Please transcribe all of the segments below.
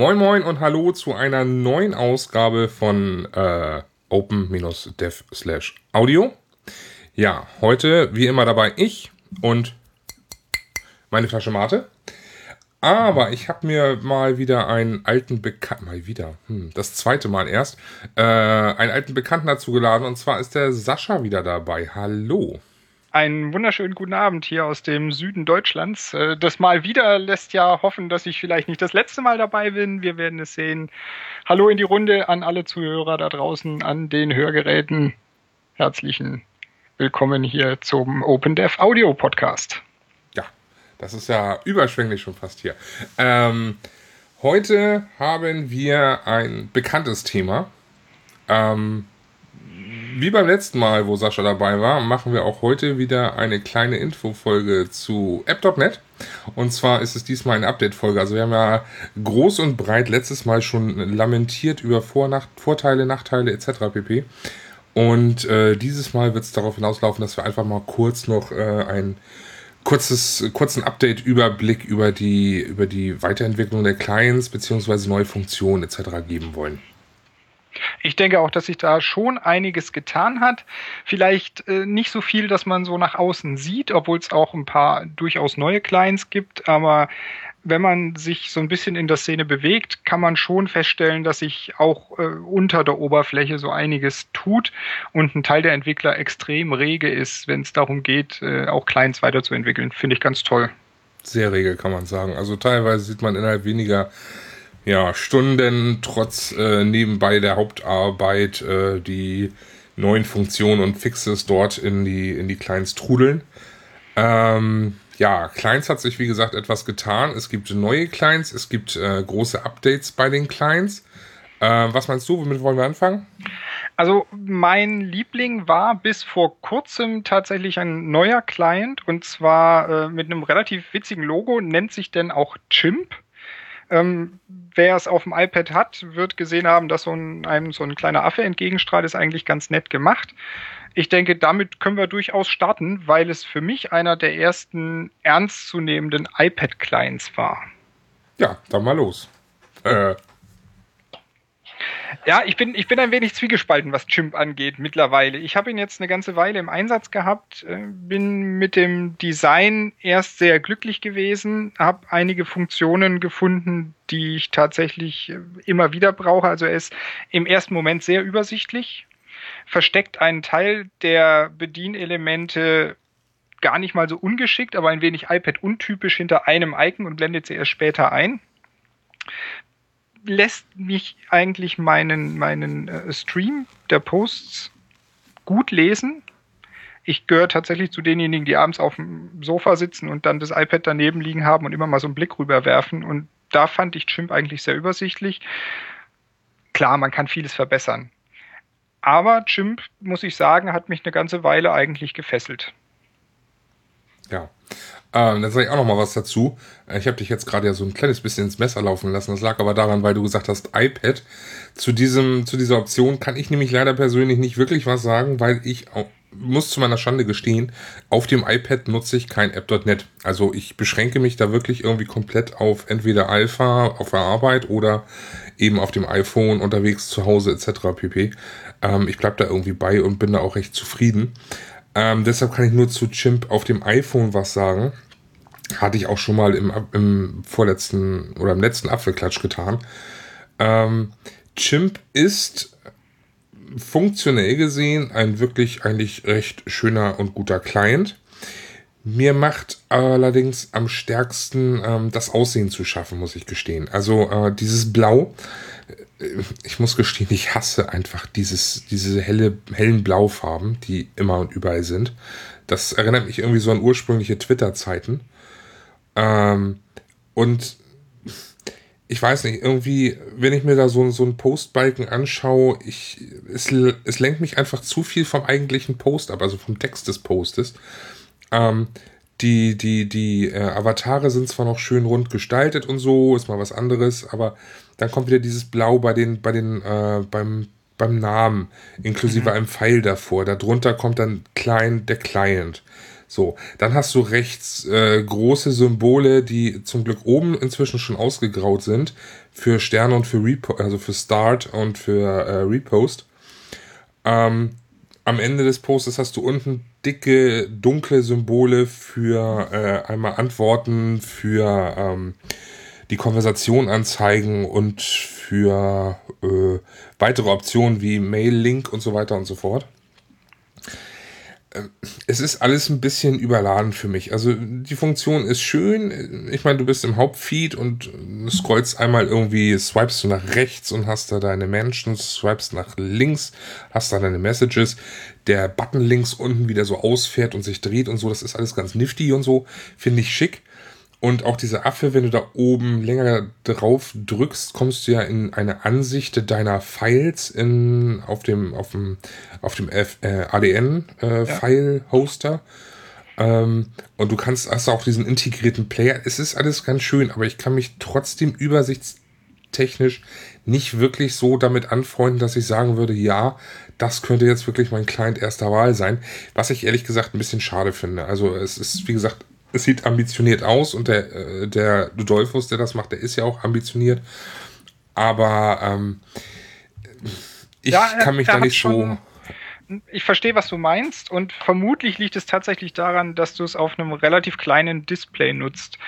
Moin Moin und Hallo zu einer neuen Ausgabe von äh, Open-Dev slash Audio. Ja, heute wie immer dabei ich und meine Flasche Mate. Aber ich habe mir mal wieder einen alten Bekannten, mal wieder, hm, das zweite Mal erst, äh, einen alten Bekannten dazu geladen und zwar ist der Sascha wieder dabei. Hallo. Einen wunderschönen guten Abend hier aus dem Süden Deutschlands. Äh, das Mal wieder lässt ja hoffen, dass ich vielleicht nicht das letzte Mal dabei bin. Wir werden es sehen. Hallo in die Runde an alle Zuhörer da draußen an den Hörgeräten. Herzlichen Willkommen hier zum Open Dev Audio Podcast. Das ist ja überschwänglich schon fast hier. Ähm, heute haben wir ein bekanntes Thema. Ähm, wie beim letzten Mal, wo Sascha dabei war, machen wir auch heute wieder eine kleine Infofolge zu App.net. Und zwar ist es diesmal eine Update-Folge. Also wir haben ja groß und breit letztes Mal schon lamentiert über Vor Vorteile, Nachteile etc. pp. Und äh, dieses Mal wird es darauf hinauslaufen, dass wir einfach mal kurz noch äh, ein kurzes, kurzen Update-Überblick über die, über die Weiterentwicklung der Clients bzw. neue Funktionen etc. geben wollen. Ich denke auch, dass sich da schon einiges getan hat. Vielleicht äh, nicht so viel, dass man so nach außen sieht, obwohl es auch ein paar durchaus neue Clients gibt, aber wenn man sich so ein bisschen in der Szene bewegt, kann man schon feststellen, dass sich auch äh, unter der Oberfläche so einiges tut und ein Teil der Entwickler extrem rege ist, wenn es darum geht, äh, auch Clients weiterzuentwickeln. Finde ich ganz toll. Sehr rege, kann man sagen. Also teilweise sieht man innerhalb weniger ja, Stunden trotz äh, nebenbei der Hauptarbeit äh, die neuen Funktionen und Fixes dort in die, in die Clients trudeln. Ähm, ja, Clients hat sich wie gesagt etwas getan. Es gibt neue Clients, es gibt äh, große Updates bei den Clients. Äh, was meinst du, womit wollen wir anfangen? Also mein Liebling war bis vor kurzem tatsächlich ein neuer Client und zwar äh, mit einem relativ witzigen Logo, nennt sich denn auch Chimp. Ähm, wer es auf dem iPad hat, wird gesehen haben, dass so ein, einem so ein kleiner Affe entgegenstrahlt, ist eigentlich ganz nett gemacht. Ich denke, damit können wir durchaus starten, weil es für mich einer der ersten ernstzunehmenden iPad-Clients war. Ja, dann mal los. Äh. Ja, ich bin, ich bin ein wenig zwiegespalten, was Chimp angeht mittlerweile. Ich habe ihn jetzt eine ganze Weile im Einsatz gehabt, äh, bin mit dem Design erst sehr glücklich gewesen, habe einige Funktionen gefunden, die ich tatsächlich äh, immer wieder brauche. Also er ist im ersten Moment sehr übersichtlich, versteckt einen Teil der Bedienelemente gar nicht mal so ungeschickt, aber ein wenig iPad-untypisch hinter einem Icon und blendet sie erst später ein. Lässt mich eigentlich meinen, meinen äh, Stream der Posts gut lesen. Ich gehöre tatsächlich zu denjenigen, die abends auf dem Sofa sitzen und dann das iPad daneben liegen haben und immer mal so einen Blick rüberwerfen. Und da fand ich Chimp eigentlich sehr übersichtlich. Klar, man kann vieles verbessern. Aber Chimp, muss ich sagen, hat mich eine ganze Weile eigentlich gefesselt. Ja. Ähm, dann sage ich auch noch mal was dazu. Ich habe dich jetzt gerade ja so ein kleines bisschen ins Messer laufen lassen. Das lag aber daran, weil du gesagt hast iPad. Zu diesem, zu dieser Option kann ich nämlich leider persönlich nicht wirklich was sagen, weil ich muss zu meiner Schande gestehen, auf dem iPad nutze ich kein App.net. Also ich beschränke mich da wirklich irgendwie komplett auf entweder Alpha auf der Arbeit oder eben auf dem iPhone unterwegs zu Hause etc. pp. Ähm, ich bleib da irgendwie bei und bin da auch recht zufrieden. Ähm, deshalb kann ich nur zu Chimp auf dem iPhone was sagen. Hatte ich auch schon mal im, im vorletzten oder im letzten Apfelklatsch getan. Ähm, Chimp ist funktionell gesehen ein wirklich eigentlich recht schöner und guter Client. Mir macht allerdings am stärksten ähm, das Aussehen zu schaffen, muss ich gestehen. Also äh, dieses Blau, ich muss gestehen, ich hasse einfach dieses, diese helle, hellen Blaufarben, die immer und überall sind. Das erinnert mich irgendwie so an ursprüngliche Twitter-Zeiten. Ähm, und ich weiß nicht, irgendwie, wenn ich mir da so, so einen Postbalken anschaue, ich, es, es lenkt mich einfach zu viel vom eigentlichen Post ab, also vom Text des Postes. Ähm, die, die, die äh, Avatare sind zwar noch schön rund gestaltet und so, ist mal was anderes, aber dann kommt wieder dieses Blau bei den, bei den, äh, beim, beim Namen, inklusive mhm. einem Pfeil davor. Darunter kommt dann klein der Client. So, dann hast du rechts äh, große Symbole, die zum Glück oben inzwischen schon ausgegraut sind für Sterne und für Repo also für Start und für äh, Repost. Ähm, am Ende des Postes hast du unten dicke, dunkle Symbole für äh, einmal Antworten, für ähm, die Konversation anzeigen und für äh, weitere Optionen wie Mail-Link und so weiter und so fort. Ähm, es ist alles ein bisschen überladen für mich. Also die Funktion ist schön. Ich meine, du bist im Hauptfeed und scrollst einmal irgendwie, swipest du nach rechts und hast da deine Menschen, swipest nach links, hast da deine Messages. Der Button links unten wieder so ausfährt und sich dreht und so, das ist alles ganz nifty und so, finde ich schick. Und auch diese Affe, wenn du da oben länger drauf drückst, kommst du ja in eine Ansicht deiner Files in, auf dem, auf dem, auf dem F, äh, ADN äh, ja. File Hoster. Ähm, und du kannst, hast auch diesen integrierten Player. Es ist alles ganz schön, aber ich kann mich trotzdem übersichtstechnisch nicht wirklich so damit anfreunden, dass ich sagen würde, ja, das könnte jetzt wirklich mein Client erster Wahl sein. Was ich ehrlich gesagt ein bisschen schade finde. Also es ist, wie gesagt, es sieht ambitioniert aus und der, äh, der Ludolfus, der das macht, der ist ja auch ambitioniert. Aber ähm, ich ja, kann mich da nicht so ich verstehe, was du meinst und vermutlich liegt es tatsächlich daran, dass du es auf einem relativ kleinen Display nutzt.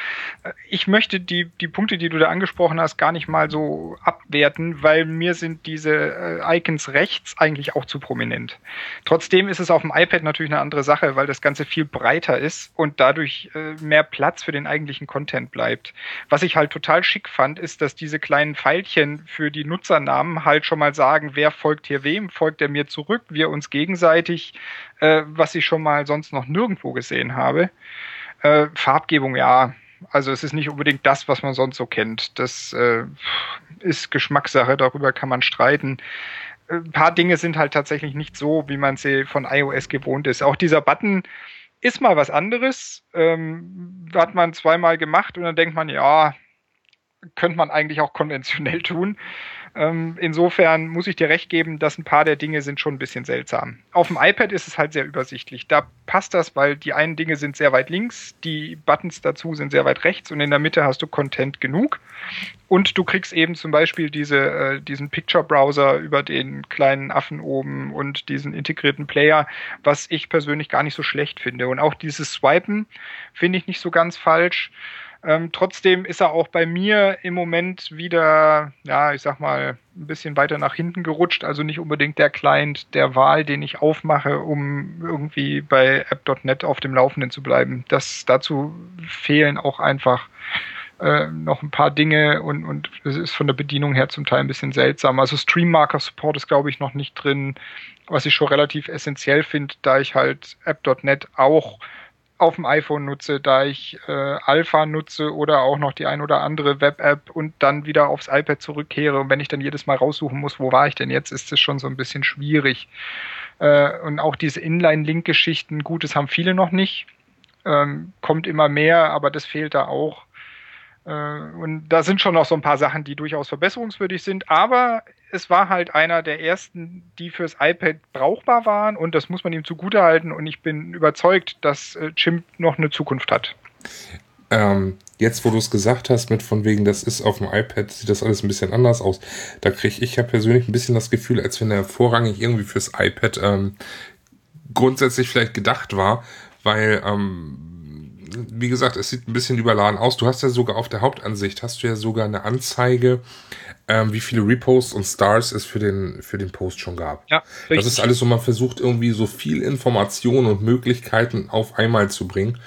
Ich möchte die, die Punkte, die du da angesprochen hast, gar nicht mal so abwerten, weil mir sind diese äh, Icons rechts eigentlich auch zu prominent. Trotzdem ist es auf dem iPad natürlich eine andere Sache, weil das Ganze viel breiter ist und dadurch äh, mehr Platz für den eigentlichen Content bleibt. Was ich halt total schick fand, ist, dass diese kleinen Pfeilchen für die Nutzernamen halt schon mal sagen, wer folgt hier wem, folgt er mir zurück, wir uns gegenseitig, äh, was ich schon mal sonst noch nirgendwo gesehen habe. Äh, Farbgebung, ja. Also es ist nicht unbedingt das, was man sonst so kennt. Das äh, ist Geschmackssache, darüber kann man streiten. Ein paar Dinge sind halt tatsächlich nicht so, wie man sie von iOS gewohnt ist. Auch dieser Button ist mal was anderes. Ähm, hat man zweimal gemacht und dann denkt man, ja, könnte man eigentlich auch konventionell tun. Ähm, insofern muss ich dir recht geben, dass ein paar der Dinge sind schon ein bisschen seltsam. Auf dem iPad ist es halt sehr übersichtlich. Da passt das, weil die einen Dinge sind sehr weit links, die Buttons dazu sind sehr weit rechts und in der Mitte hast du Content genug. Und du kriegst eben zum Beispiel diese, äh, diesen Picture-Browser über den kleinen Affen oben und diesen integrierten Player, was ich persönlich gar nicht so schlecht finde. Und auch dieses Swipen finde ich nicht so ganz falsch. Ähm, trotzdem ist er auch bei mir im Moment wieder, ja, ich sag mal, ein bisschen weiter nach hinten gerutscht. Also nicht unbedingt der Client der Wahl, den ich aufmache, um irgendwie bei app.net auf dem Laufenden zu bleiben. Das, dazu fehlen auch einfach äh, noch ein paar Dinge und, und es ist von der Bedienung her zum Teil ein bisschen seltsam. Also Stream Marker Support ist, glaube ich, noch nicht drin, was ich schon relativ essentiell finde, da ich halt app.net auch auf dem iPhone nutze, da ich äh, Alpha nutze oder auch noch die ein oder andere Web-App und dann wieder aufs iPad zurückkehre. Und wenn ich dann jedes Mal raussuchen muss, wo war ich denn jetzt, ist das schon so ein bisschen schwierig. Äh, und auch diese Inline-Link-Geschichten, gut, das haben viele noch nicht. Ähm, kommt immer mehr, aber das fehlt da auch. Äh, und da sind schon noch so ein paar Sachen, die durchaus verbesserungswürdig sind, aber es war halt einer der ersten, die fürs iPad brauchbar waren und das muss man ihm zugutehalten und ich bin überzeugt, dass äh, Chimp noch eine Zukunft hat. Ähm, jetzt, wo du es gesagt hast, mit von wegen, das ist auf dem iPad, sieht das alles ein bisschen anders aus. Da kriege ich ja persönlich ein bisschen das Gefühl, als wenn er vorrangig irgendwie fürs iPad ähm, grundsätzlich vielleicht gedacht war, weil ähm, wie gesagt, es sieht ein bisschen überladen aus. Du hast ja sogar auf der Hauptansicht, hast du ja sogar eine Anzeige, ähm, wie viele Reposts und Stars es für den, für den Post schon gab. Ja, richtig. Das ist alles so, man versucht irgendwie so viel Informationen und Möglichkeiten auf einmal zu bringen.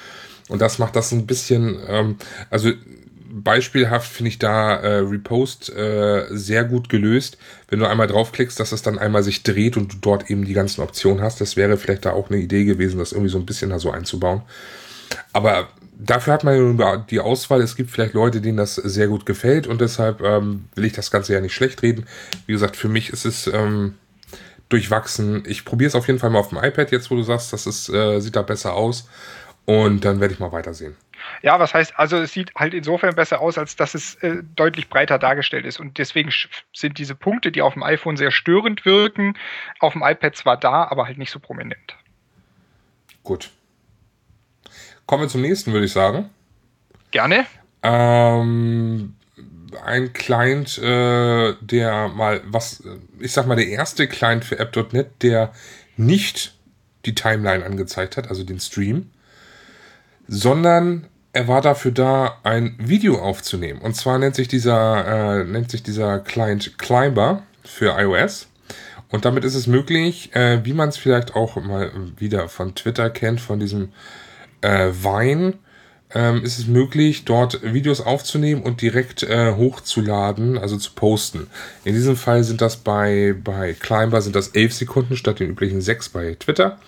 Und das macht das ein bisschen, ähm, also beispielhaft finde ich da äh, Repost äh, sehr gut gelöst. Wenn du einmal draufklickst, dass es dann einmal sich dreht und du dort eben die ganzen Optionen hast. Das wäre vielleicht da auch eine Idee gewesen, das irgendwie so ein bisschen da so einzubauen. Aber dafür hat man die Auswahl. Es gibt vielleicht Leute, denen das sehr gut gefällt und deshalb ähm, will ich das Ganze ja nicht schlecht reden. Wie gesagt, für mich ist es ähm, durchwachsen. Ich probiere es auf jeden Fall mal auf dem iPad jetzt, wo du sagst, das ist, äh, sieht da besser aus. Und dann werde ich mal weitersehen. Ja, was heißt, also es sieht halt insofern besser aus, als dass es äh, deutlich breiter dargestellt ist. Und deswegen sind diese Punkte, die auf dem iPhone sehr störend wirken, auf dem iPad zwar da, aber halt nicht so prominent. Gut. Kommen wir zum nächsten, würde ich sagen. Gerne. Ähm, ein Client, äh, der mal was, ich sag mal, der erste Client für App.net, der nicht die Timeline angezeigt hat, also den Stream, sondern er war dafür da, ein Video aufzunehmen. Und zwar nennt sich dieser, äh, nennt sich dieser Client Climber für iOS. Und damit ist es möglich, äh, wie man es vielleicht auch mal wieder von Twitter kennt, von diesem äh, Vine, ähm, ist es möglich, dort Videos aufzunehmen und direkt äh, hochzuladen, also zu posten. In diesem Fall sind das bei, bei Climber sind das 11 Sekunden statt den üblichen 6 bei Twitter,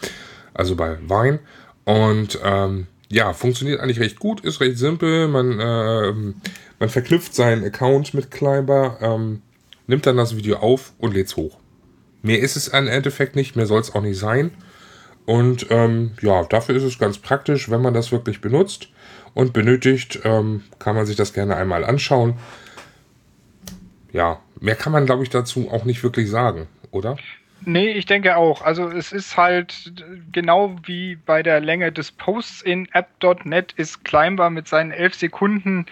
also bei Vine. Und ähm, ja, funktioniert eigentlich recht gut, ist recht simpel. Man, äh, man verknüpft seinen Account mit Climber, ähm, nimmt dann das Video auf und lädt es hoch. Mehr ist es im Endeffekt nicht, mehr soll es auch nicht sein. Und ähm, ja, dafür ist es ganz praktisch, wenn man das wirklich benutzt und benötigt, ähm, kann man sich das gerne einmal anschauen. Ja, mehr kann man, glaube ich, dazu auch nicht wirklich sagen, oder? Nee, ich denke auch. Also es ist halt genau wie bei der Länge des Posts in app.net ist Climber mit seinen elf Sekunden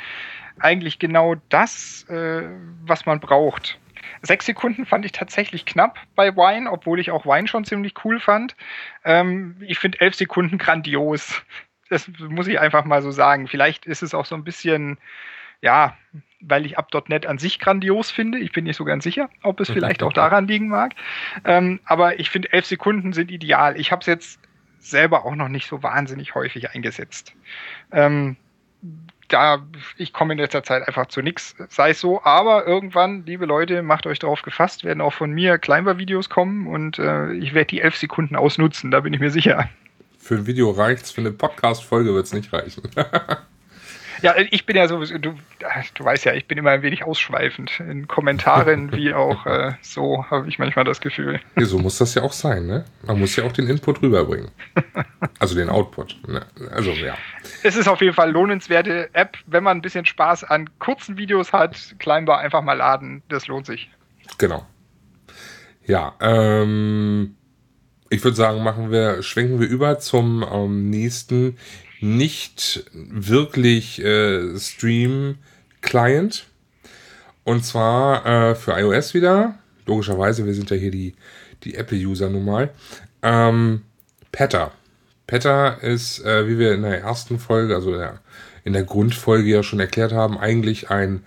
eigentlich genau das, äh, was man braucht. Sechs Sekunden fand ich tatsächlich knapp bei Wine, obwohl ich auch Wine schon ziemlich cool fand. Ähm, ich finde elf Sekunden grandios. Das muss ich einfach mal so sagen. Vielleicht ist es auch so ein bisschen, ja, weil ich App.net an sich grandios finde. Ich bin nicht so ganz sicher, ob es vielleicht auch daran liegen mag. Ähm, aber ich finde, elf Sekunden sind ideal. Ich habe es jetzt selber auch noch nicht so wahnsinnig häufig eingesetzt. Ähm, da, ich komme in letzter Zeit einfach zu nichts, sei es so. Aber irgendwann, liebe Leute, macht euch darauf gefasst, werden auch von mir Climber-Videos kommen und äh, ich werde die elf Sekunden ausnutzen, da bin ich mir sicher. Für ein Video reicht's, für eine Podcast-Folge wird's nicht reichen. Ja, ich bin ja sowieso, du, du weißt ja, ich bin immer ein wenig ausschweifend. In Kommentaren wie auch äh, so habe ich manchmal das Gefühl. Ja, so muss das ja auch sein, ne? Man muss ja auch den Input rüberbringen. Also den Output. Ne? Also ja. Es ist auf jeden Fall lohnenswerte App, wenn man ein bisschen Spaß an kurzen Videos hat, Kleinbar einfach mal laden, das lohnt sich. Genau. Ja, ähm, ich würde sagen, machen wir, schwenken wir über zum ähm, nächsten nicht wirklich äh, Stream-Client. Und zwar äh, für iOS wieder. Logischerweise, wir sind ja hier die, die Apple-User nun mal. Ähm, Peta. Peta ist, äh, wie wir in der ersten Folge, also in der, in der Grundfolge ja schon erklärt haben, eigentlich ein,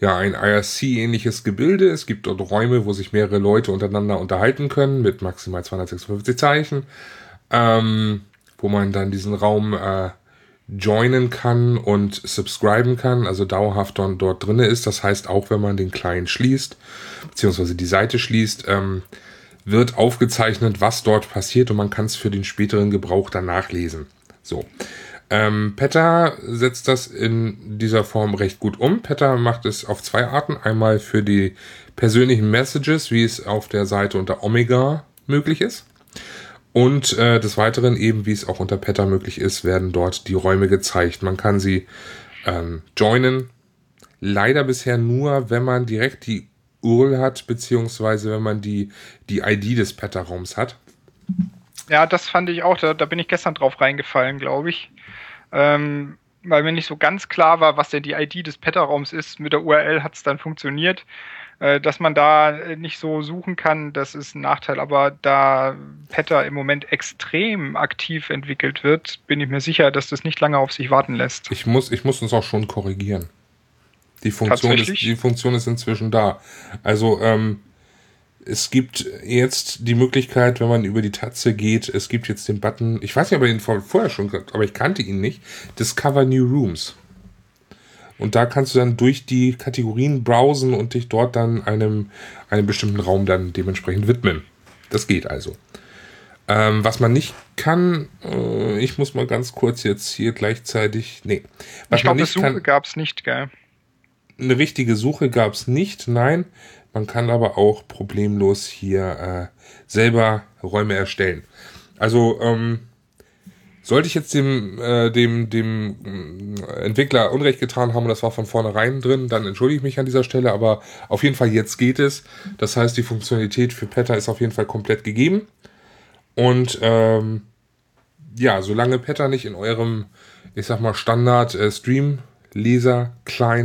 ja, ein IRC-ähnliches Gebilde. Es gibt dort Räume, wo sich mehrere Leute untereinander unterhalten können mit maximal 256 Zeichen. Ähm, wo man dann diesen Raum äh, joinen kann und subscriben kann, also dauerhaft dort, dort drinne ist. Das heißt, auch wenn man den Client schließt, beziehungsweise die Seite schließt, ähm, wird aufgezeichnet, was dort passiert und man kann es für den späteren Gebrauch dann nachlesen. So. Ähm, Peta setzt das in dieser Form recht gut um. Peta macht es auf zwei Arten. Einmal für die persönlichen Messages, wie es auf der Seite unter Omega möglich ist. Und äh, des Weiteren, eben wie es auch unter Peta möglich ist, werden dort die Räume gezeigt. Man kann sie ähm, joinen. Leider bisher nur, wenn man direkt die URL hat, beziehungsweise wenn man die, die ID des Peta-Raums hat. Ja, das fand ich auch. Da, da bin ich gestern drauf reingefallen, glaube ich. Ähm, weil mir nicht so ganz klar war, was denn die ID des Peta-Raums ist. Mit der URL hat es dann funktioniert. Äh, dass man da äh, nicht so suchen kann, das ist ein Nachteil. Aber da Petter im Moment extrem aktiv entwickelt wird, bin ich mir sicher, dass das nicht lange auf sich warten lässt. Ich muss, ich muss uns auch schon korrigieren. Die Funktion, ist, die Funktion ist inzwischen da. Also, ähm, es gibt jetzt die Möglichkeit, wenn man über die Tatze geht, es gibt jetzt den Button, ich weiß nicht, ob er ihn vorher schon gehabt, aber ich kannte ihn nicht, Discover New Rooms. Und da kannst du dann durch die Kategorien browsen und dich dort dann einem, einem bestimmten Raum dann dementsprechend widmen. Das geht also. Ähm, was man nicht kann, äh, ich muss mal ganz kurz jetzt hier gleichzeitig, nee. Was ich glaube, eine Suche gab es nicht, gell? Eine richtige Suche gab es nicht, nein. Man kann aber auch problemlos hier äh, selber Räume erstellen. Also, ähm, sollte ich jetzt dem, äh, dem, dem äh, Entwickler Unrecht getan haben und das war von vornherein drin, dann entschuldige ich mich an dieser Stelle, aber auf jeden Fall jetzt geht es. Das heißt, die Funktionalität für Peta ist auf jeden Fall komplett gegeben. Und ähm, ja, solange Petter nicht in eurem, ich sag mal, Standard äh,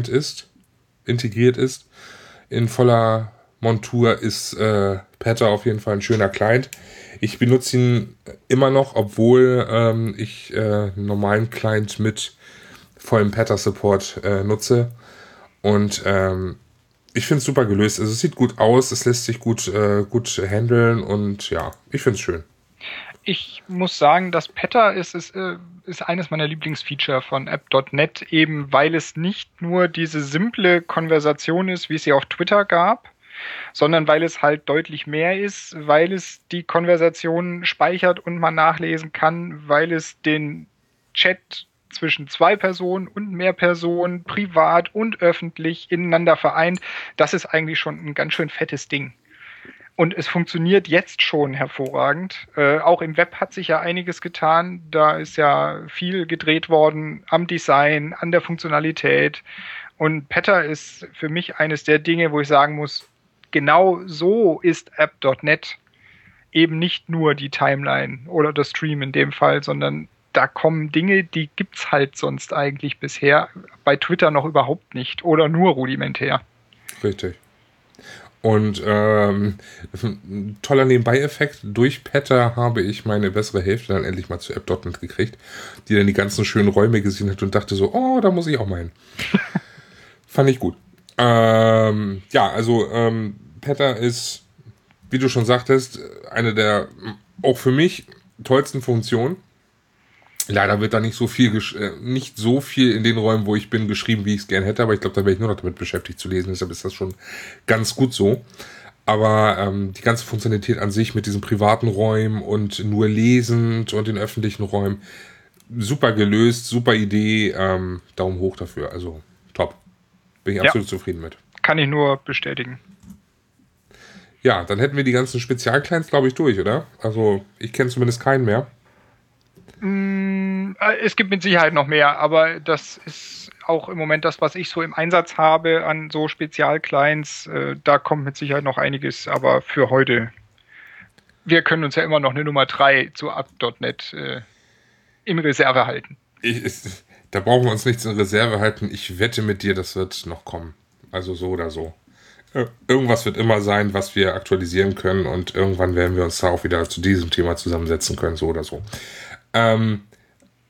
ist, integriert ist, in voller Montur ist äh, Petter auf jeden Fall ein schöner Client. Ich benutze ihn immer noch, obwohl ähm, ich äh, einen normalen Client mit vollem Petter-Support äh, nutze. Und ähm, ich finde es super gelöst. Also es sieht gut aus, es lässt sich gut, äh, gut handeln und ja, ich finde es schön. Ich muss sagen, dass Petter ist, ist, äh, ist eines meiner Lieblingsfeature von App.net, eben weil es nicht nur diese simple Konversation ist, wie es sie auf Twitter gab, sondern weil es halt deutlich mehr ist, weil es die Konversation speichert und man nachlesen kann, weil es den Chat zwischen zwei Personen und mehr Personen, privat und öffentlich, ineinander vereint. Das ist eigentlich schon ein ganz schön fettes Ding. Und es funktioniert jetzt schon hervorragend. Äh, auch im Web hat sich ja einiges getan. Da ist ja viel gedreht worden am Design, an der Funktionalität. Und Petter ist für mich eines der Dinge, wo ich sagen muss, genau so ist App.net eben nicht nur die Timeline oder der Stream in dem Fall, sondern da kommen Dinge, die gibt's halt sonst eigentlich bisher bei Twitter noch überhaupt nicht oder nur rudimentär. Richtig. Und ähm, ein toller Nebenbei-Effekt, durch Petter habe ich meine bessere Hälfte dann endlich mal zu App.net gekriegt, die dann die ganzen schönen Räume gesehen hat und dachte so, oh, da muss ich auch mal hin. Fand ich gut. Ähm, ja, also ähm, Petter ist, wie du schon sagtest, eine der auch für mich tollsten Funktionen. Leider wird da nicht so viel, äh, nicht so viel in den Räumen, wo ich bin, geschrieben, wie ich es gerne hätte, aber ich glaube, da wäre ich nur noch damit beschäftigt zu lesen, deshalb ist das schon ganz gut so. Aber ähm, die ganze Funktionalität an sich mit diesen privaten Räumen und nur lesend und den öffentlichen Räumen, super gelöst, super Idee, ähm, Daumen hoch dafür, also top. Bin ich ja. absolut zufrieden mit. Kann ich nur bestätigen. Ja, dann hätten wir die ganzen Spezialclients, glaube ich, durch, oder? Also ich kenne zumindest keinen mehr. Mm, äh, es gibt mit Sicherheit noch mehr, aber das ist auch im Moment das, was ich so im Einsatz habe an so Spezialclients. Äh, da kommt mit Sicherheit noch einiges, aber für heute. Wir können uns ja immer noch eine Nummer 3 zu App.net äh, in Reserve halten. Ich, da brauchen wir uns nichts in Reserve halten. Ich wette mit dir, das wird noch kommen. Also so oder so irgendwas wird immer sein, was wir aktualisieren können und irgendwann werden wir uns da auch wieder zu diesem Thema zusammensetzen können, so oder so. Ähm,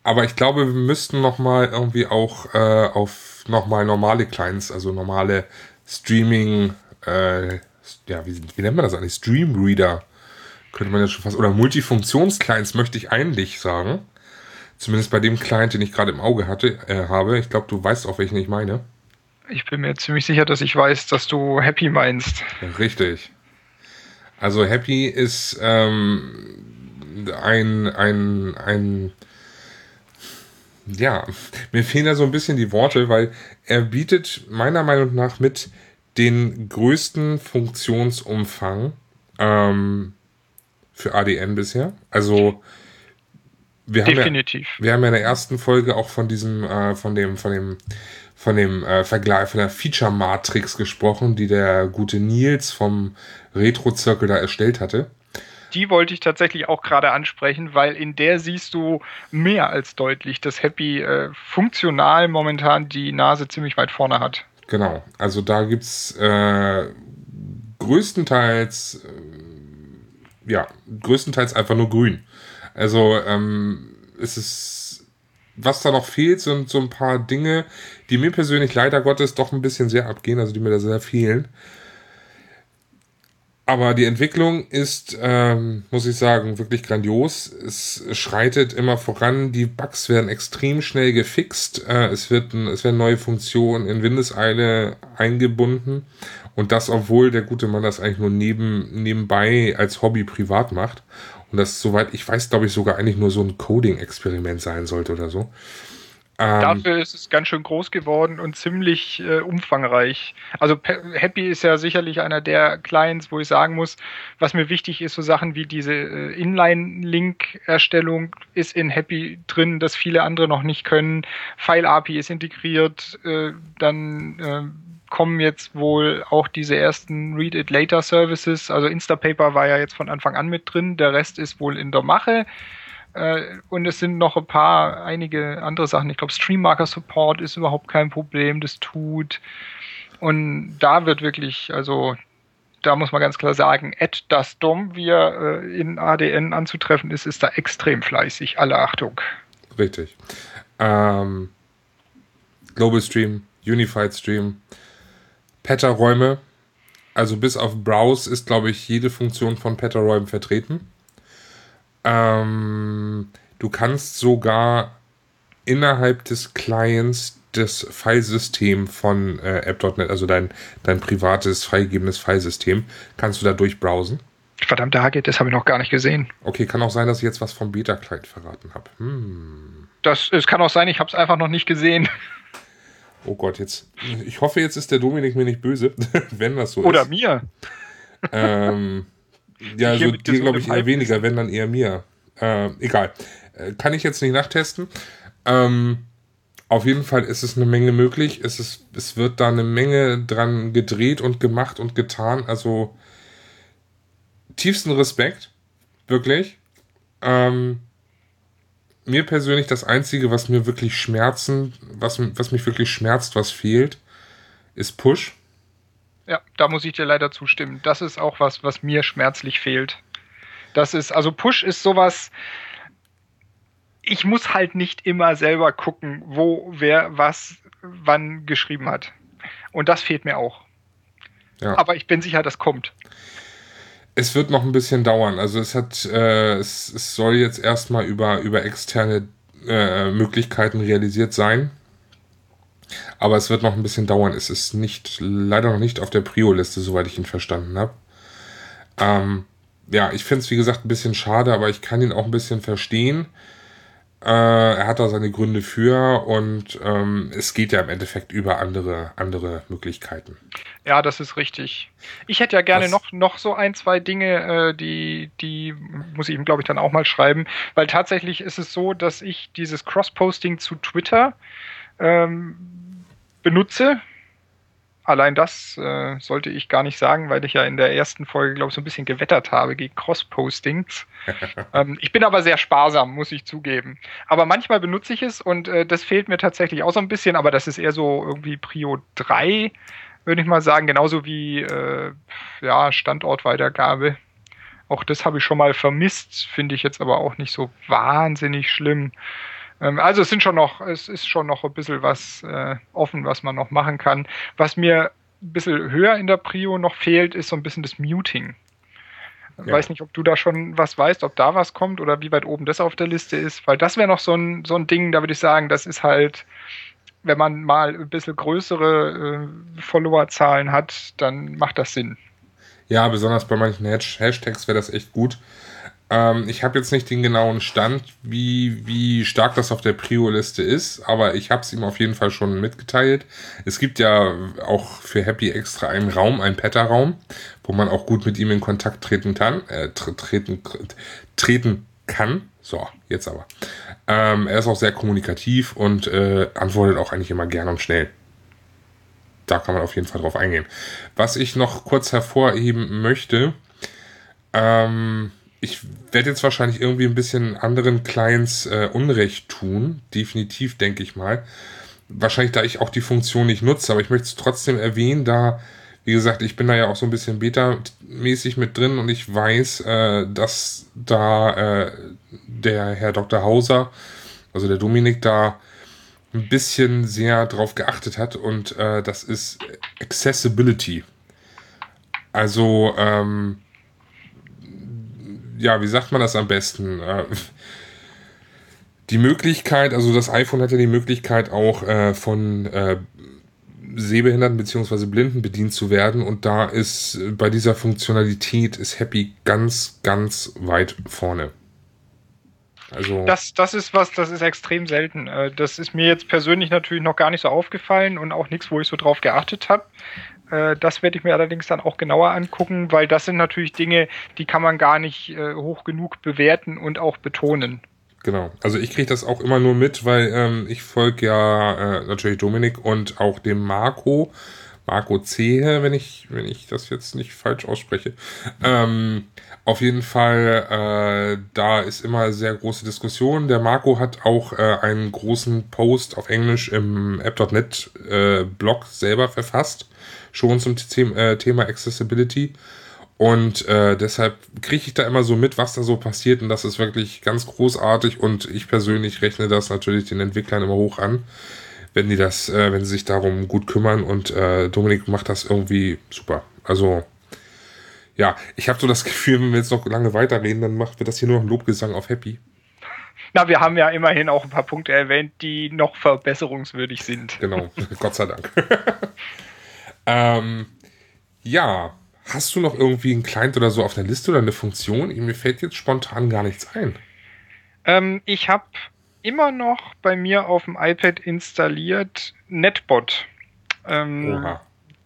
aber ich glaube, wir müssten nochmal irgendwie auch äh, auf nochmal normale Clients, also normale Streaming, äh, ja, wie, wie nennt man das eigentlich? Stream Reader könnte man ja schon fast, oder Multifunktions-Clients möchte ich eigentlich sagen. Zumindest bei dem Client, den ich gerade im Auge hatte, äh, habe. Ich glaube, du weißt auch, welchen ich meine. Ich bin mir ziemlich sicher, dass ich weiß, dass du Happy meinst. Richtig. Also Happy ist ähm, ein, ein, ein, ja, mir fehlen da so ein bisschen die Worte, weil er bietet meiner Meinung nach mit den größten Funktionsumfang ähm, für ADN bisher. Also wir Definitiv. haben ja, wir haben ja in der ersten Folge auch von diesem, äh, von dem, von dem von dem äh, Vergleich, von der Feature-Matrix gesprochen, die der gute Nils vom Retro-Zirkel da erstellt hatte. Die wollte ich tatsächlich auch gerade ansprechen, weil in der siehst du mehr als deutlich, dass Happy äh, funktional momentan die Nase ziemlich weit vorne hat. Genau, also da gibt es äh, größtenteils, äh, ja, größtenteils einfach nur grün. Also ähm, es ist was da noch fehlt, sind so ein paar Dinge, die mir persönlich leider Gottes doch ein bisschen sehr abgehen, also die mir da sehr fehlen. Aber die Entwicklung ist, ähm, muss ich sagen, wirklich grandios. Es schreitet immer voran. Die Bugs werden extrem schnell gefixt. Äh, es, wird, es werden neue Funktionen in Windeseile eingebunden. Und das, obwohl der gute Mann das eigentlich nur neben, nebenbei als Hobby privat macht. Und das, soweit ich weiß, glaube ich, sogar eigentlich nur so ein Coding-Experiment sein sollte oder so. Ähm, Dafür ist es ganz schön groß geworden und ziemlich äh, umfangreich. Also Happy ist ja sicherlich einer der Clients, wo ich sagen muss, was mir wichtig ist, so Sachen wie diese äh, Inline-Link-Erstellung ist in Happy drin, das viele andere noch nicht können. File-API ist integriert, äh, dann äh, kommen jetzt wohl auch diese ersten Read It Later Services. Also Instapaper war ja jetzt von Anfang an mit drin, der Rest ist wohl in der Mache. Äh, und es sind noch ein paar, einige andere Sachen. Ich glaube, Stream Marker Support ist überhaupt kein Problem, das tut. Und da wird wirklich, also da muss man ganz klar sagen, Ed das Dom, wie er äh, in ADN anzutreffen ist, ist da extrem fleißig. Alle Achtung. Richtig. Ähm, Global Stream, Unified Stream, Patter-Räume. Also bis auf Browse ist, glaube ich, jede Funktion von Patter-Räumen vertreten. Ähm, du kannst sogar innerhalb des Clients das Filesystem von äh, App.NET, also dein, dein privates, freigegebenes Filesystem, kannst du da durchbrowsen. Verdammte Hacke, das habe ich noch gar nicht gesehen. Okay, kann auch sein, dass ich jetzt was vom Beta-Client verraten habe. Hm. Das, es kann auch sein, ich habe es einfach noch nicht gesehen. Oh Gott, jetzt. Ich hoffe, jetzt ist der Dominik mir nicht böse, wenn das so Oder ist. Oder mir. Ähm, ja, also dir glaube ich eher weniger, wenn dann eher mir. Äh, egal. Äh, kann ich jetzt nicht nachtesten. Ähm, auf jeden Fall ist es eine Menge möglich. Es, ist, es wird da eine Menge dran gedreht und gemacht und getan. Also tiefsten Respekt. Wirklich. Ähm, mir persönlich das Einzige, was mir wirklich schmerzen, was, was mich wirklich schmerzt, was fehlt, ist Push. Ja, da muss ich dir leider zustimmen. Das ist auch was, was mir schmerzlich fehlt. Das ist, also Push ist sowas, ich muss halt nicht immer selber gucken, wo wer was wann geschrieben hat. Und das fehlt mir auch. Ja. Aber ich bin sicher, das kommt. Es wird noch ein bisschen dauern. Also es hat, äh, es, es soll jetzt erstmal über, über externe äh, Möglichkeiten realisiert sein. Aber es wird noch ein bisschen dauern. Es ist nicht, leider noch nicht auf der Prio-Liste, soweit ich ihn verstanden habe. Ähm, ja, ich finde es wie gesagt ein bisschen schade, aber ich kann ihn auch ein bisschen verstehen. Äh, er hat da seine Gründe für und ähm, es geht ja im Endeffekt über andere, andere Möglichkeiten. Ja, das ist richtig. Ich hätte ja gerne noch, noch so ein, zwei Dinge, äh, die, die muss ich ihm, glaube ich, dann auch mal schreiben, weil tatsächlich ist es so, dass ich dieses Cross-Posting zu Twitter ähm, benutze, allein das äh, sollte ich gar nicht sagen, weil ich ja in der ersten Folge, glaube ich, so ein bisschen gewettert habe gegen Cross-Postings. ähm, ich bin aber sehr sparsam, muss ich zugeben. Aber manchmal benutze ich es und äh, das fehlt mir tatsächlich auch so ein bisschen, aber das ist eher so irgendwie Prio 3, würde ich mal sagen, genauso wie äh, ja, Standortweitergabe. Auch das habe ich schon mal vermisst, finde ich jetzt aber auch nicht so wahnsinnig schlimm. Ähm, also es sind schon noch, es ist schon noch ein bisschen was äh, offen, was man noch machen kann. Was mir ein bisschen höher in der Prio noch fehlt, ist so ein bisschen das Muting. Ich ja. weiß nicht, ob du da schon was weißt, ob da was kommt oder wie weit oben das auf der Liste ist, weil das wäre noch so ein, so ein Ding, da würde ich sagen, das ist halt, wenn man mal ein bisschen größere äh, Followerzahlen hat, dann macht das Sinn. Ja, besonders bei manchen Hashtags wäre das echt gut. Ähm, ich habe jetzt nicht den genauen Stand, wie, wie stark das auf der Prio-Liste ist, aber ich habe es ihm auf jeden Fall schon mitgeteilt. Es gibt ja auch für Happy extra einen Raum, einen Petter-Raum, wo man auch gut mit ihm in Kontakt treten kann, äh, treten, treten kann. So, jetzt aber. Ähm, er ist auch sehr kommunikativ und äh, antwortet auch eigentlich immer gern und schnell. Da kann man auf jeden Fall drauf eingehen. Was ich noch kurz hervorheben möchte, ähm, ich werde jetzt wahrscheinlich irgendwie ein bisschen anderen Clients äh, Unrecht tun. Definitiv, denke ich mal. Wahrscheinlich, da ich auch die Funktion nicht nutze, aber ich möchte es trotzdem erwähnen, da, wie gesagt, ich bin da ja auch so ein bisschen beta-mäßig mit drin und ich weiß, äh, dass da äh, der Herr Dr. Hauser, also der Dominik, da ein bisschen sehr drauf geachtet hat und äh, das ist Accessibility. Also, ähm, ja, wie sagt man das am besten? Äh, die Möglichkeit, also das iPhone hat ja die Möglichkeit auch äh, von äh, Sehbehinderten bzw. Blinden bedient zu werden und da ist äh, bei dieser Funktionalität ist Happy ganz, ganz weit vorne. Also das, das ist was, das ist extrem selten. Äh, das ist mir jetzt persönlich natürlich noch gar nicht so aufgefallen und auch nichts, wo ich so drauf geachtet habe. Äh, das werde ich mir allerdings dann auch genauer angucken, weil das sind natürlich Dinge, die kann man gar nicht äh, hoch genug bewerten und auch betonen. Genau. Also ich kriege das auch immer nur mit, weil ähm, ich folge ja äh, natürlich Dominik und auch dem Marco Marco Zehe, wenn ich, wenn ich das jetzt nicht falsch ausspreche. Ähm, auf jeden Fall, äh, da ist immer sehr große Diskussion. Der Marco hat auch äh, einen großen Post auf Englisch im App.net äh, Blog selber verfasst, schon zum äh, Thema Accessibility. Und äh, deshalb kriege ich da immer so mit, was da so passiert. Und das ist wirklich ganz großartig. Und ich persönlich rechne das natürlich den Entwicklern immer hoch an wenn die das, äh, wenn sie sich darum gut kümmern und äh, Dominik macht das irgendwie super. Also ja, ich habe so das Gefühl, wenn wir jetzt noch lange weiterreden, dann macht wir das hier nur noch ein Lobgesang auf Happy. Na, wir haben ja immerhin auch ein paar Punkte erwähnt, die noch verbesserungswürdig sind. Genau, Gott sei Dank. ähm, ja, hast du noch irgendwie einen Client oder so auf der Liste oder eine Funktion? Mir fällt jetzt spontan gar nichts ein. Ähm, ich habe immer noch bei mir auf dem iPad installiert Netbot. Ähm,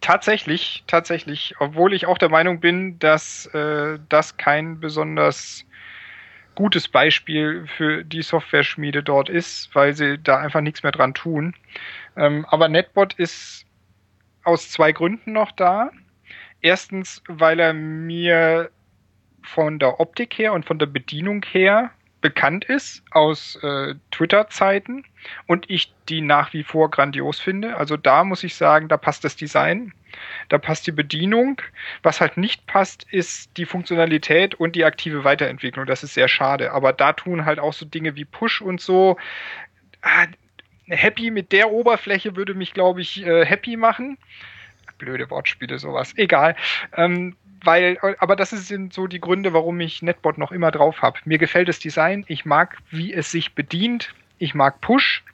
tatsächlich, tatsächlich, obwohl ich auch der Meinung bin, dass äh, das kein besonders gutes Beispiel für die Software-Schmiede dort ist, weil sie da einfach nichts mehr dran tun. Ähm, aber Netbot ist aus zwei Gründen noch da. Erstens, weil er mir von der Optik her und von der Bedienung her bekannt ist aus äh, Twitter-Zeiten und ich die nach wie vor grandios finde. Also da muss ich sagen, da passt das Design, da passt die Bedienung. Was halt nicht passt, ist die Funktionalität und die aktive Weiterentwicklung. Das ist sehr schade. Aber da tun halt auch so Dinge wie Push und so. Ah, happy mit der Oberfläche würde mich, glaube ich, äh, happy machen blöde Wortspiele, sowas. Egal. Ähm, weil, aber das sind so die Gründe, warum ich Netbot noch immer drauf habe. Mir gefällt das Design, ich mag, wie es sich bedient, ich mag Push.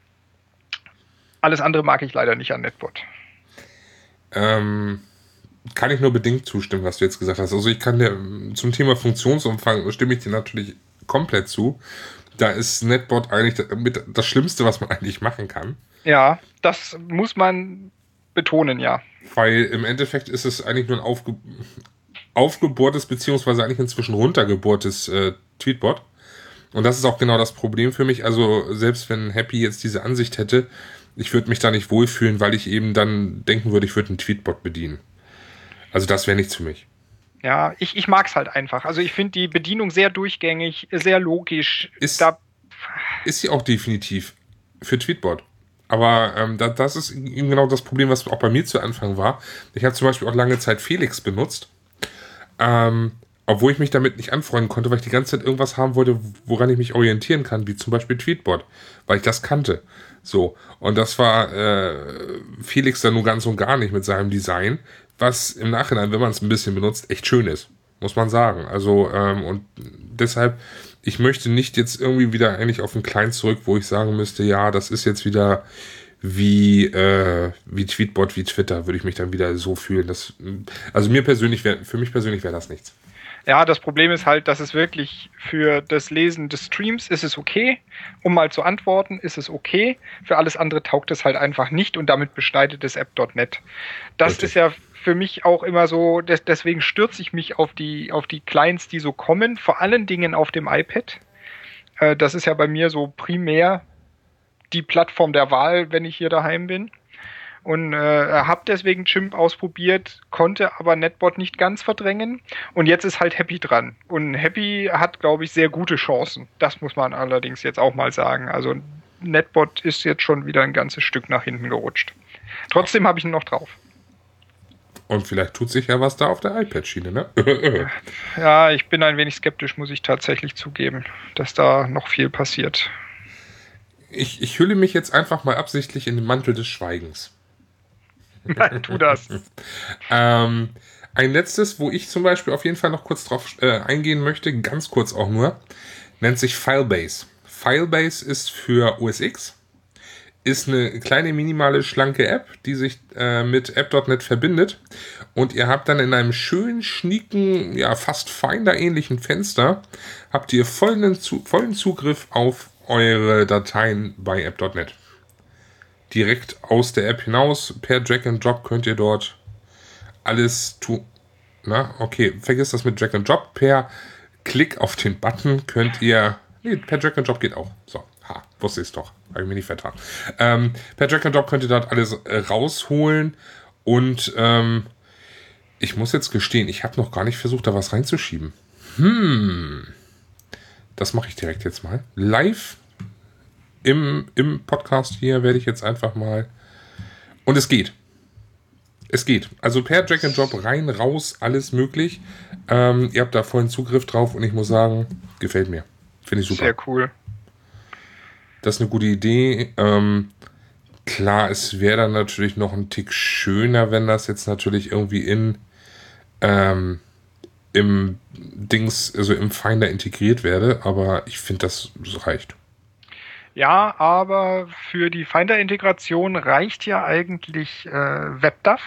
Alles andere mag ich leider nicht an Netbot. Ähm, kann ich nur bedingt zustimmen, was du jetzt gesagt hast. Also ich kann dir zum Thema Funktionsumfang stimme ich dir natürlich komplett zu. Da ist Netbot eigentlich das Schlimmste, was man eigentlich machen kann. Ja, das muss man betonen, ja. Weil im Endeffekt ist es eigentlich nur ein aufge aufgebohrtes, beziehungsweise eigentlich inzwischen runtergebohrtes äh, Tweetbot. Und das ist auch genau das Problem für mich. Also selbst wenn Happy jetzt diese Ansicht hätte, ich würde mich da nicht wohlfühlen, weil ich eben dann denken würde, ich würde einen Tweetbot bedienen. Also das wäre nichts für mich. Ja, ich, ich mag es halt einfach. Also ich finde die Bedienung sehr durchgängig, sehr logisch. Ist, da ist sie auch definitiv für Tweetbot. Aber ähm, da, das ist eben genau das Problem, was auch bei mir zu Anfang war. Ich habe zum Beispiel auch lange Zeit Felix benutzt ähm, obwohl ich mich damit nicht anfreunden konnte, weil ich die ganze Zeit irgendwas haben wollte, woran ich mich orientieren kann, wie zum Beispiel Tweetbot, weil ich das kannte. So. Und das war äh, Felix dann nur ganz und gar nicht mit seinem Design, was im Nachhinein, wenn man es ein bisschen benutzt, echt schön ist. Muss man sagen. Also, ähm, und deshalb, ich möchte nicht jetzt irgendwie wieder eigentlich auf einen Client zurück, wo ich sagen müsste, ja, das ist jetzt wieder wie, äh, wie Tweetbot, wie Twitter, würde ich mich dann wieder so fühlen. Dass, also mir persönlich wäre, für mich persönlich wäre das nichts. Ja, das Problem ist halt, dass es wirklich für das Lesen des Streams ist es okay. Um mal zu antworten, ist es okay. Für alles andere taugt es halt einfach nicht und damit beschneidet es App.net. Das Richtig. ist ja für mich auch immer so, deswegen stürze ich mich auf die, auf die Clients, die so kommen, vor allen Dingen auf dem iPad. Äh, das ist ja bei mir so primär die Plattform der Wahl, wenn ich hier daheim bin. Und äh, habe deswegen Chimp ausprobiert, konnte aber Netbot nicht ganz verdrängen. Und jetzt ist halt Happy dran. Und Happy hat, glaube ich, sehr gute Chancen. Das muss man allerdings jetzt auch mal sagen. Also Netbot ist jetzt schon wieder ein ganzes Stück nach hinten gerutscht. Trotzdem habe ich ihn noch drauf. Und vielleicht tut sich ja was da auf der iPad-Schiene, ne? ja, ich bin ein wenig skeptisch, muss ich tatsächlich zugeben, dass da noch viel passiert ich, ich hülle mich jetzt einfach mal absichtlich in den Mantel des Schweigens. Nein, tu das. ähm, ein letztes, wo ich zum Beispiel auf jeden Fall noch kurz drauf äh, eingehen möchte, ganz kurz auch nur, nennt sich Filebase. Filebase ist für OS X, ist eine kleine, minimale, schlanke App, die sich äh, mit App.NET verbindet. Und ihr habt dann in einem schönen, schnieken, ja, fast Finder-ähnlichen Fenster, habt ihr vollen, vollen Zugriff auf eure Dateien bei app.net. Direkt aus der App hinaus, per Drag and Drop könnt ihr dort alles tun. Na, okay, vergiss das mit Drag and Drop. Per Klick auf den Button könnt ihr. Nee, per Drag and Drop geht auch. So, ha, wusste ich es doch. Habe ich mir nicht vertan. Ähm, per Drag and Drop könnt ihr dort alles äh, rausholen Und ähm, ich muss jetzt gestehen, ich habe noch gar nicht versucht, da was reinzuschieben. Hm. Das mache ich direkt jetzt mal. Live im, im Podcast hier werde ich jetzt einfach mal. Und es geht. Es geht. Also per Drag and Drop rein, raus, alles möglich. Ähm, ihr habt da vollen Zugriff drauf und ich muss sagen, gefällt mir. Finde ich super. Sehr cool. Das ist eine gute Idee. Ähm, klar, es wäre dann natürlich noch ein Tick schöner, wenn das jetzt natürlich irgendwie in ähm, im Dings, also im Finder integriert werde, aber ich finde, das reicht. Ja, aber für die Finder-Integration reicht ja eigentlich äh, WebDAV.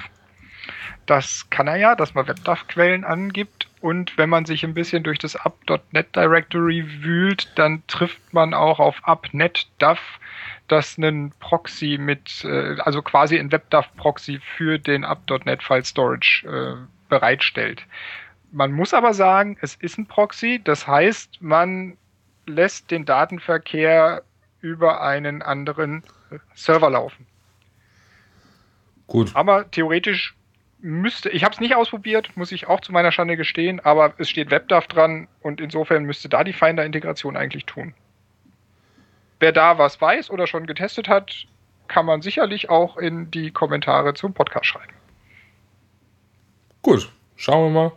Das kann er ja, dass man WebDAV-Quellen angibt. Und wenn man sich ein bisschen durch das up.net Directory wühlt, dann trifft man auch auf upnet.dav, das einen Proxy mit, äh, also quasi ein WebDAV-Proxy für den up.net File Storage äh, bereitstellt. Man muss aber sagen, es ist ein Proxy, das heißt, man lässt den Datenverkehr über einen anderen Server laufen. Gut. Aber theoretisch müsste, ich habe es nicht ausprobiert, muss ich auch zu meiner Schande gestehen, aber es steht WebDAV dran und insofern müsste da die Finder-Integration eigentlich tun. Wer da was weiß oder schon getestet hat, kann man sicherlich auch in die Kommentare zum Podcast schreiben. Gut, schauen wir mal.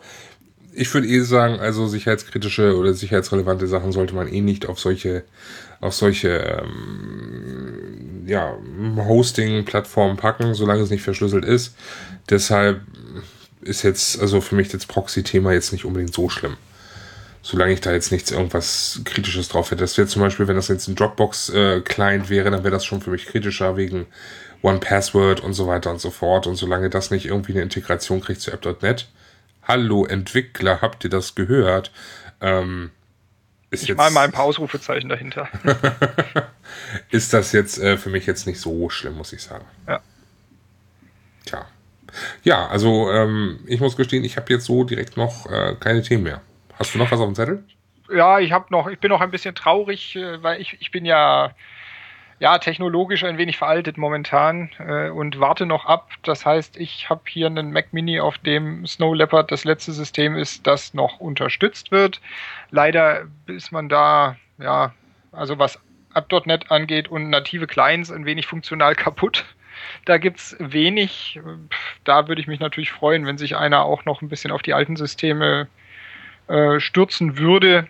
Ich würde eh sagen, also sicherheitskritische oder sicherheitsrelevante Sachen sollte man eh nicht auf solche, auf solche ähm, ja, Hosting-Plattformen packen, solange es nicht verschlüsselt ist. Deshalb ist jetzt, also für mich das Proxy-Thema jetzt nicht unbedingt so schlimm. Solange ich da jetzt nichts irgendwas Kritisches drauf hätte. Das wäre zum Beispiel, wenn das jetzt ein Dropbox-Client wäre, dann wäre das schon für mich kritischer wegen One Password und so weiter und so fort. Und solange das nicht irgendwie eine Integration kriegt zu App.net, hallo Entwickler, habt ihr das gehört? Ähm, ist ich mal mal ein paar Ausrufezeichen dahinter. ist das jetzt äh, für mich jetzt nicht so schlimm, muss ich sagen. Ja. Tja. Ja, also ähm, ich muss gestehen, ich habe jetzt so direkt noch äh, keine Themen mehr. Hast du noch was auf dem Zettel? Ja, ich habe noch, ich bin noch ein bisschen traurig, äh, weil ich, ich bin ja ja, technologisch ein wenig veraltet momentan äh, und warte noch ab. Das heißt, ich habe hier einen Mac Mini, auf dem Snow Leopard das letzte System ist, das noch unterstützt wird. Leider ist man da, ja, also was App.NET angeht und native Clients ein wenig funktional kaputt. Da gibt's wenig. Da würde ich mich natürlich freuen, wenn sich einer auch noch ein bisschen auf die alten Systeme äh, stürzen würde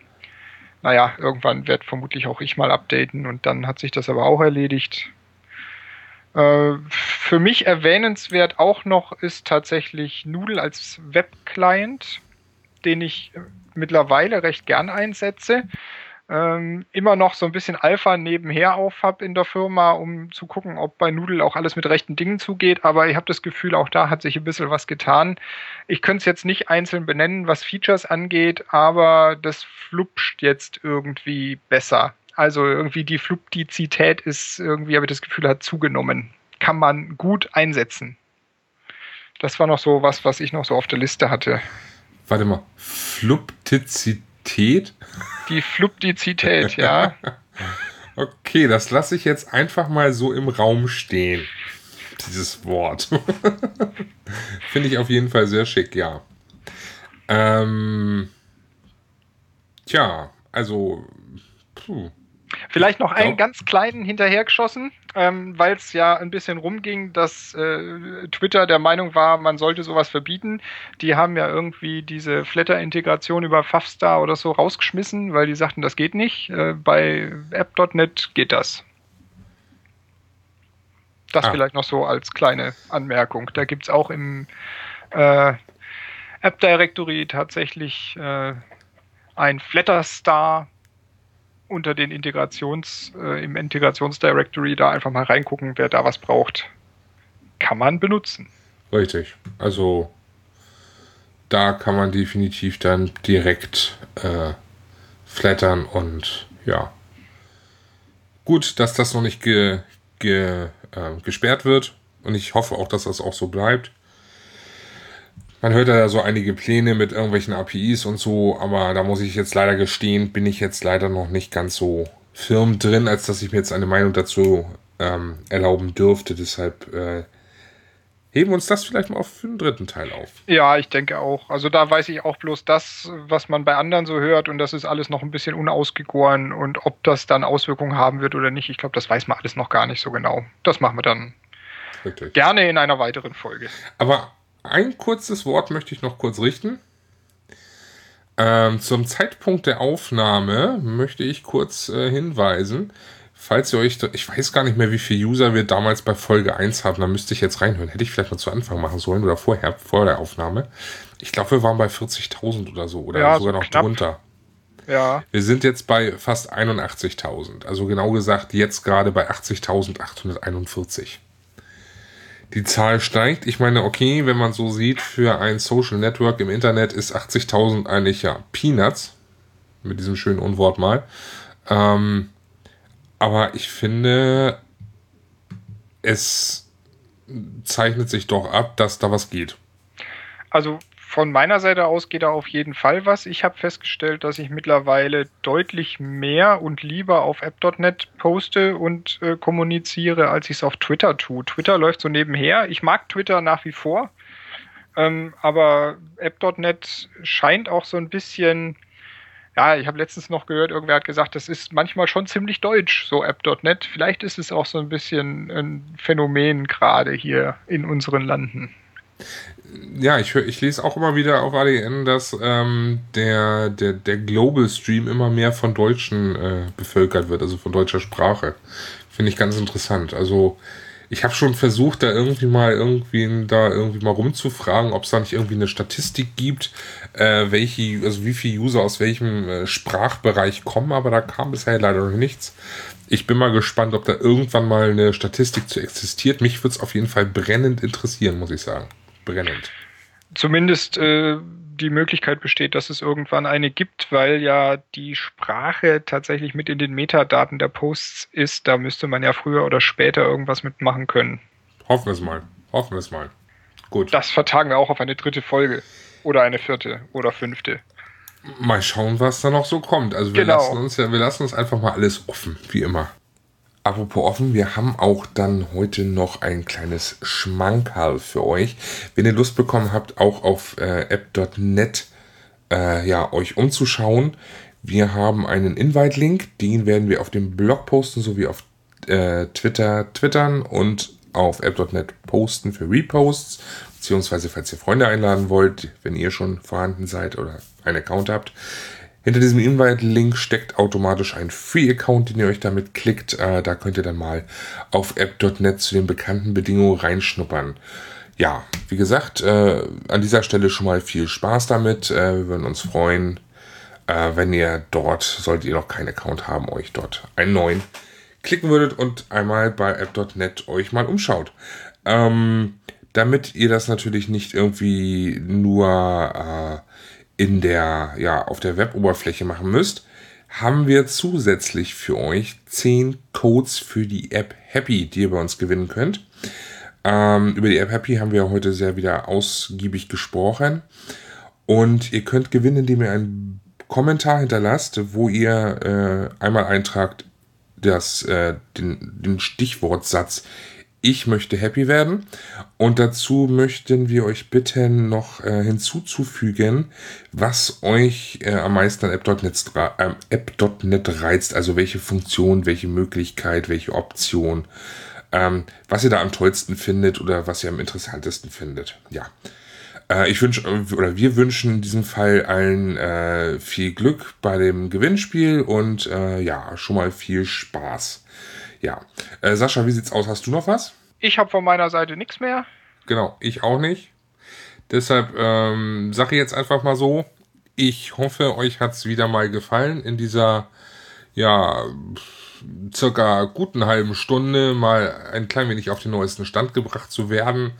naja, irgendwann werde vermutlich auch ich mal updaten und dann hat sich das aber auch erledigt. Äh, für mich erwähnenswert auch noch ist tatsächlich Noodle als Webclient, den ich mittlerweile recht gern einsetze ähm, immer noch so ein bisschen Alpha nebenher auf habe in der Firma, um zu gucken, ob bei Noodle auch alles mit rechten Dingen zugeht. Aber ich habe das Gefühl, auch da hat sich ein bisschen was getan. Ich könnte es jetzt nicht einzeln benennen, was Features angeht, aber das flupscht jetzt irgendwie besser. Also irgendwie die Fluptizität ist irgendwie, habe ich das Gefühl, hat zugenommen. Kann man gut einsetzen. Das war noch so was, was ich noch so auf der Liste hatte. Warte mal, Fluptizität? Fluptizität? Die Fluptizität, ja. okay, das lasse ich jetzt einfach mal so im Raum stehen. Dieses Wort. Finde ich auf jeden Fall sehr schick, ja. Ähm, tja, also. Puh. Vielleicht noch einen ganz kleinen hinterhergeschossen, ähm, weil es ja ein bisschen rumging, dass äh, Twitter der Meinung war, man sollte sowas verbieten. Die haben ja irgendwie diese Flatter-Integration über Fafstar oder so rausgeschmissen, weil die sagten, das geht nicht. Äh, bei App.net geht das. Das ah. vielleicht noch so als kleine Anmerkung. Da gibt es auch im äh, App Directory tatsächlich äh, ein Flatterstar unter den Integrations, äh, im Integrationsdirectory da einfach mal reingucken, wer da was braucht. Kann man benutzen. Richtig. Also da kann man definitiv dann direkt äh, flattern und ja. Gut, dass das noch nicht ge, ge, äh, gesperrt wird und ich hoffe auch, dass das auch so bleibt. Man hört ja so einige Pläne mit irgendwelchen APIs und so, aber da muss ich jetzt leider gestehen, bin ich jetzt leider noch nicht ganz so firm drin, als dass ich mir jetzt eine Meinung dazu ähm, erlauben dürfte. Deshalb äh, heben wir uns das vielleicht mal auf für den dritten Teil auf. Ja, ich denke auch. Also da weiß ich auch bloß das, was man bei anderen so hört und das ist alles noch ein bisschen unausgegoren und ob das dann Auswirkungen haben wird oder nicht, ich glaube, das weiß man alles noch gar nicht so genau. Das machen wir dann Richtig. gerne in einer weiteren Folge. Aber ein kurzes Wort möchte ich noch kurz richten. Ähm, zum Zeitpunkt der Aufnahme möchte ich kurz äh, hinweisen, falls ihr euch, ich weiß gar nicht mehr, wie viele User wir damals bei Folge 1 haben, da müsste ich jetzt reinhören. Hätte ich vielleicht mal zu Anfang machen sollen oder vorher, vor der Aufnahme. Ich glaube, wir waren bei 40.000 oder so oder ja, sogar so noch knapp. drunter. Ja. Wir sind jetzt bei fast 81.000. Also genau gesagt, jetzt gerade bei 80.841 die Zahl steigt. Ich meine, okay, wenn man so sieht, für ein Social Network im Internet ist 80.000 eigentlich ja Peanuts. Mit diesem schönen Unwort mal. Ähm, aber ich finde, es zeichnet sich doch ab, dass da was geht. Also von meiner Seite aus geht da auf jeden Fall was. Ich habe festgestellt, dass ich mittlerweile deutlich mehr und lieber auf app.net poste und äh, kommuniziere, als ich es auf Twitter tue. Twitter läuft so nebenher. Ich mag Twitter nach wie vor, ähm, aber app.net scheint auch so ein bisschen ja, ich habe letztens noch gehört, irgendwer hat gesagt, das ist manchmal schon ziemlich deutsch, so app.net. Vielleicht ist es auch so ein bisschen ein Phänomen gerade hier in unseren Landen ja, ich, ich lese auch immer wieder auf ADN, dass ähm, der, der, der Global Stream immer mehr von Deutschen äh, bevölkert wird, also von deutscher Sprache. Finde ich ganz interessant. Also ich habe schon versucht, da irgendwie mal irgendwie da irgendwie mal rumzufragen, ob es da nicht irgendwie eine Statistik gibt, äh, welche, also wie viele User aus welchem äh, Sprachbereich kommen, aber da kam bisher leider noch nichts. Ich bin mal gespannt, ob da irgendwann mal eine Statistik zu existiert. Mich würde es auf jeden Fall brennend interessieren, muss ich sagen brennend. Zumindest äh, die Möglichkeit besteht, dass es irgendwann eine gibt, weil ja die Sprache tatsächlich mit in den Metadaten der Posts ist. Da müsste man ja früher oder später irgendwas mitmachen können. Hoffen wir es mal. Hoffen wir es mal. Gut. Das vertagen wir auch auf eine dritte Folge. Oder eine vierte oder fünfte. Mal schauen, was da noch so kommt. Also wir genau. lassen uns ja, wir lassen uns einfach mal alles offen, wie immer. Apropos offen, wir haben auch dann heute noch ein kleines Schmankerl für euch. Wenn ihr Lust bekommen habt, auch auf äh, app.net äh, ja, euch umzuschauen. Wir haben einen Invite-Link, den werden wir auf dem Blog posten, sowie auf äh, Twitter twittern und auf app.net posten für Reposts, beziehungsweise falls ihr Freunde einladen wollt, wenn ihr schon vorhanden seid oder einen Account habt. Hinter diesem Invite-Link steckt automatisch ein Free-Account, den ihr euch damit klickt. Äh, da könnt ihr dann mal auf app.net zu den bekannten Bedingungen reinschnuppern. Ja, wie gesagt, äh, an dieser Stelle schon mal viel Spaß damit. Äh, wir würden uns freuen, äh, wenn ihr dort, solltet ihr noch keinen Account haben, euch dort einen neuen klicken würdet und einmal bei app.net euch mal umschaut. Ähm, damit ihr das natürlich nicht irgendwie nur äh, in der, ja, auf der Web-Oberfläche machen müsst, haben wir zusätzlich für euch 10 Codes für die App Happy, die ihr bei uns gewinnen könnt. Ähm, über die App Happy haben wir heute sehr wieder ausgiebig gesprochen. Und ihr könnt gewinnen, indem ihr einen Kommentar hinterlasst, wo ihr äh, einmal eintragt, das, äh, den, den Stichwortsatz ich möchte happy werden. Und dazu möchten wir euch bitten, noch äh, hinzuzufügen, was euch äh, am meisten an App.net äh, App reizt. Also welche Funktion, welche Möglichkeit, welche Option, ähm, was ihr da am tollsten findet oder was ihr am interessantesten findet. Ja. Äh, ich wünsche, oder wir wünschen in diesem Fall allen äh, viel Glück bei dem Gewinnspiel und äh, ja, schon mal viel Spaß. Ja. Äh, Sascha, wie sieht's aus? Hast du noch was? Ich habe von meiner Seite nichts mehr. Genau, ich auch nicht. Deshalb ähm, sage ich jetzt einfach mal so, ich hoffe, euch hat's wieder mal gefallen in dieser, ja, circa guten halben Stunde mal ein klein wenig auf den neuesten Stand gebracht zu werden.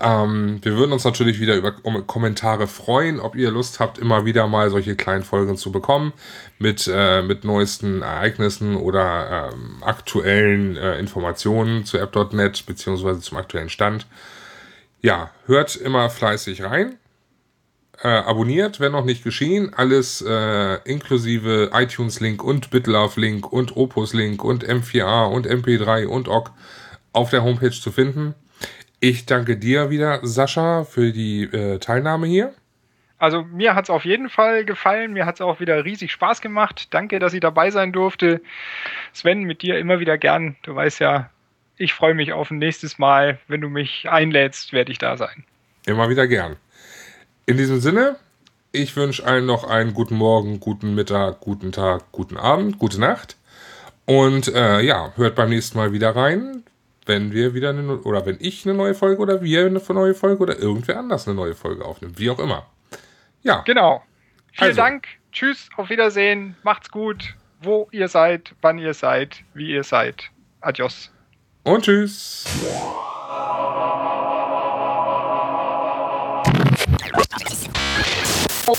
Ähm, wir würden uns natürlich wieder über Kommentare freuen, ob ihr Lust habt, immer wieder mal solche kleinen Folgen zu bekommen mit, äh, mit neuesten Ereignissen oder ähm, aktuellen äh, Informationen zu app.net beziehungsweise zum aktuellen Stand. Ja, hört immer fleißig rein. Äh, abonniert, wenn noch nicht geschehen. Alles äh, inklusive iTunes-Link und BitLove-Link und Opus-Link und M4A und MP3 und OGG auf der Homepage zu finden. Ich danke dir wieder, Sascha, für die äh, Teilnahme hier. Also mir hat es auf jeden Fall gefallen. Mir hat es auch wieder riesig Spaß gemacht. Danke, dass ich dabei sein durfte. Sven, mit dir immer wieder gern. Du weißt ja, ich freue mich auf ein nächstes Mal. Wenn du mich einlädst, werde ich da sein. Immer wieder gern. In diesem Sinne, ich wünsche allen noch einen guten Morgen, guten Mittag, guten Tag, guten Abend, gute Nacht. Und äh, ja, hört beim nächsten Mal wieder rein, wenn wir wieder eine, oder wenn ich eine neue Folge oder wir eine neue Folge oder irgendwer anders eine neue Folge aufnimmt. Wie auch immer. Ja. Genau. Vielen also. Dank. Tschüss, auf Wiedersehen. Macht's gut. Wo ihr seid, wann ihr seid, wie ihr seid. Adios. Und tschüss. Oh,